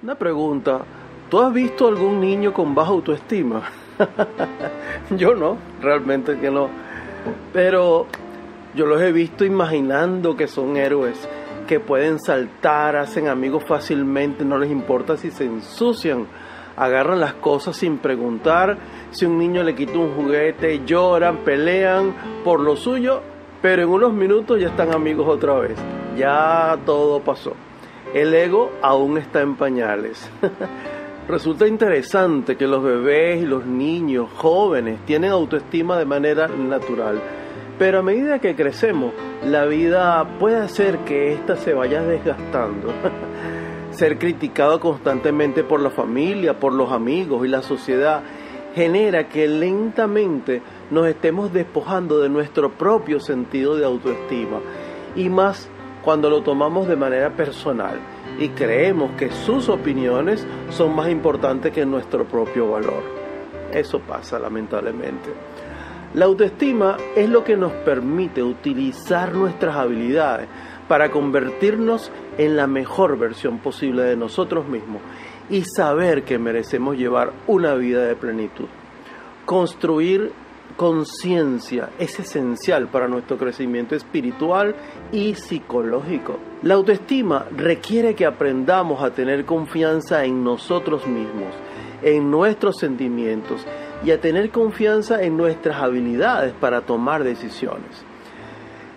Una pregunta, ¿tú has visto algún niño con baja autoestima? yo no, realmente que no. Pero yo los he visto imaginando que son héroes, que pueden saltar, hacen amigos fácilmente, no les importa si se ensucian, agarran las cosas sin preguntar, si un niño le quita un juguete, lloran, pelean por lo suyo, pero en unos minutos ya están amigos otra vez. Ya todo pasó. El ego aún está en pañales. Resulta interesante que los bebés y los niños jóvenes tienen autoestima de manera natural, pero a medida que crecemos, la vida puede hacer que ésta se vaya desgastando. Ser criticado constantemente por la familia, por los amigos y la sociedad genera que lentamente nos estemos despojando de nuestro propio sentido de autoestima y más cuando lo tomamos de manera personal y creemos que sus opiniones son más importantes que nuestro propio valor. Eso pasa lamentablemente. La autoestima es lo que nos permite utilizar nuestras habilidades para convertirnos en la mejor versión posible de nosotros mismos y saber que merecemos llevar una vida de plenitud. Construir conciencia es esencial para nuestro crecimiento espiritual y psicológico. La autoestima requiere que aprendamos a tener confianza en nosotros mismos, en nuestros sentimientos y a tener confianza en nuestras habilidades para tomar decisiones.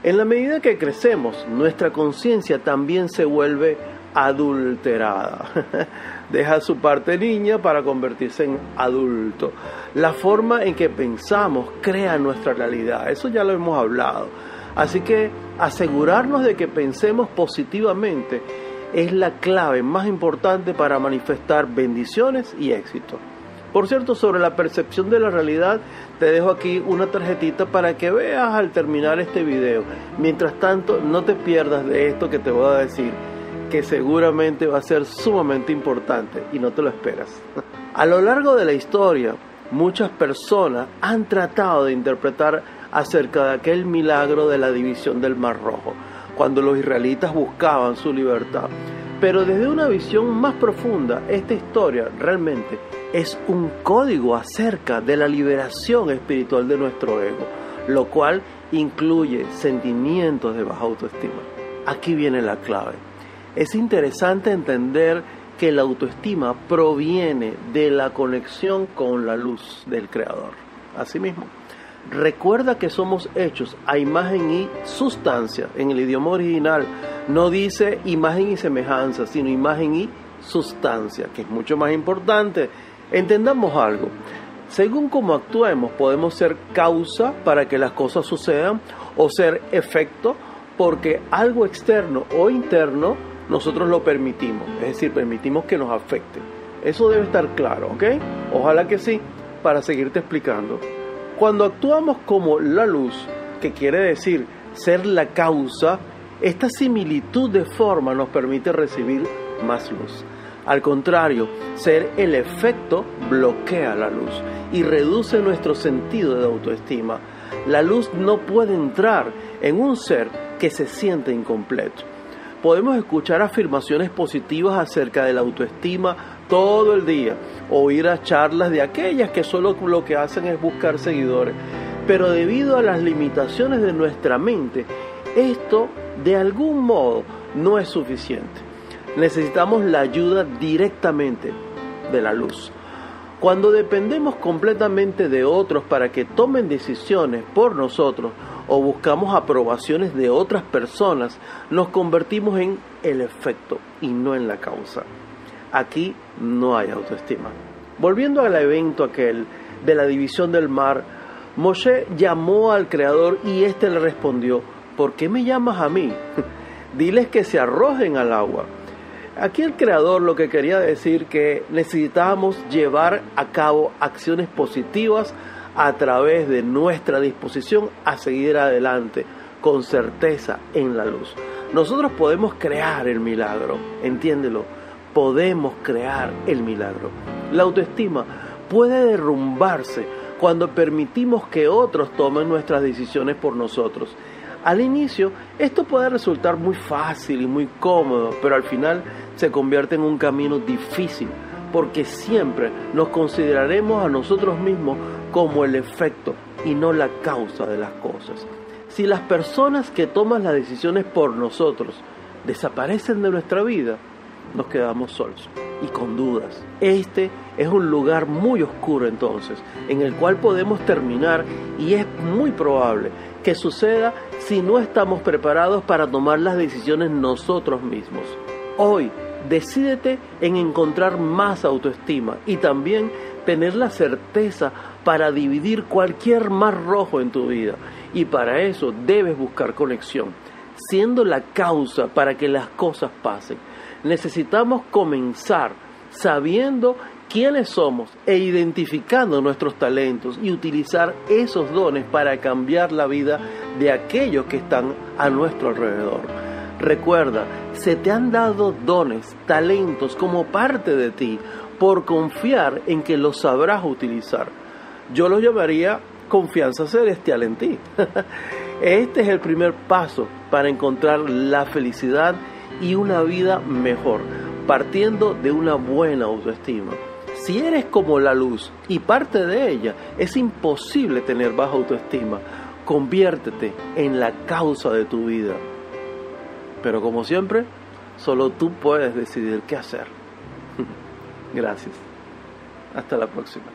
En la medida que crecemos, nuestra conciencia también se vuelve adulterada. Deja su parte niña para convertirse en adulto. La forma en que pensamos crea nuestra realidad. Eso ya lo hemos hablado. Así que asegurarnos de que pensemos positivamente es la clave más importante para manifestar bendiciones y éxito. Por cierto, sobre la percepción de la realidad, te dejo aquí una tarjetita para que veas al terminar este video. Mientras tanto, no te pierdas de esto que te voy a decir que seguramente va a ser sumamente importante y no te lo esperas. A lo largo de la historia, muchas personas han tratado de interpretar acerca de aquel milagro de la división del Mar Rojo, cuando los israelitas buscaban su libertad. Pero desde una visión más profunda, esta historia realmente es un código acerca de la liberación espiritual de nuestro ego, lo cual incluye sentimientos de baja autoestima. Aquí viene la clave es interesante entender que la autoestima proviene de la conexión con la luz del Creador. Asimismo, recuerda que somos hechos a imagen y sustancia. En el idioma original no dice imagen y semejanza, sino imagen y sustancia, que es mucho más importante. Entendamos algo. Según cómo actuemos, podemos ser causa para que las cosas sucedan o ser efecto porque algo externo o interno nosotros lo permitimos, es decir, permitimos que nos afecte. Eso debe estar claro, ¿ok? Ojalá que sí, para seguirte explicando. Cuando actuamos como la luz, que quiere decir ser la causa, esta similitud de forma nos permite recibir más luz. Al contrario, ser el efecto bloquea la luz y reduce nuestro sentido de autoestima. La luz no puede entrar en un ser que se siente incompleto podemos escuchar afirmaciones positivas acerca de la autoestima todo el día, oír a charlas de aquellas que solo lo que hacen es buscar seguidores. Pero debido a las limitaciones de nuestra mente, esto de algún modo no es suficiente. Necesitamos la ayuda directamente de la luz. Cuando dependemos completamente de otros para que tomen decisiones por nosotros, o buscamos aprobaciones de otras personas, nos convertimos en el efecto y no en la causa. Aquí no hay autoestima. Volviendo al evento aquel de la división del mar, Moshe llamó al Creador y éste le respondió, ¿por qué me llamas a mí? Diles que se arrojen al agua. Aquí el Creador lo que quería decir que necesitábamos llevar a cabo acciones positivas a través de nuestra disposición a seguir adelante con certeza en la luz. Nosotros podemos crear el milagro, entiéndelo, podemos crear el milagro. La autoestima puede derrumbarse cuando permitimos que otros tomen nuestras decisiones por nosotros. Al inicio esto puede resultar muy fácil y muy cómodo, pero al final se convierte en un camino difícil, porque siempre nos consideraremos a nosotros mismos como el efecto y no la causa de las cosas. Si las personas que toman las decisiones por nosotros desaparecen de nuestra vida, nos quedamos solos y con dudas. Este es un lugar muy oscuro entonces, en el cual podemos terminar y es muy probable que suceda si no estamos preparados para tomar las decisiones nosotros mismos. Hoy, decídete en encontrar más autoestima y también tener la certeza para dividir cualquier mar rojo en tu vida. Y para eso debes buscar conexión, siendo la causa para que las cosas pasen. Necesitamos comenzar sabiendo quiénes somos e identificando nuestros talentos y utilizar esos dones para cambiar la vida de aquellos que están a nuestro alrededor. Recuerda, se te han dado dones, talentos como parte de ti por confiar en que los sabrás utilizar. Yo lo llamaría confianza celestial en ti. Este es el primer paso para encontrar la felicidad y una vida mejor, partiendo de una buena autoestima. Si eres como la luz y parte de ella, es imposible tener baja autoestima. Conviértete en la causa de tu vida. Pero como siempre, solo tú puedes decidir qué hacer. Gracias. Hasta la próxima.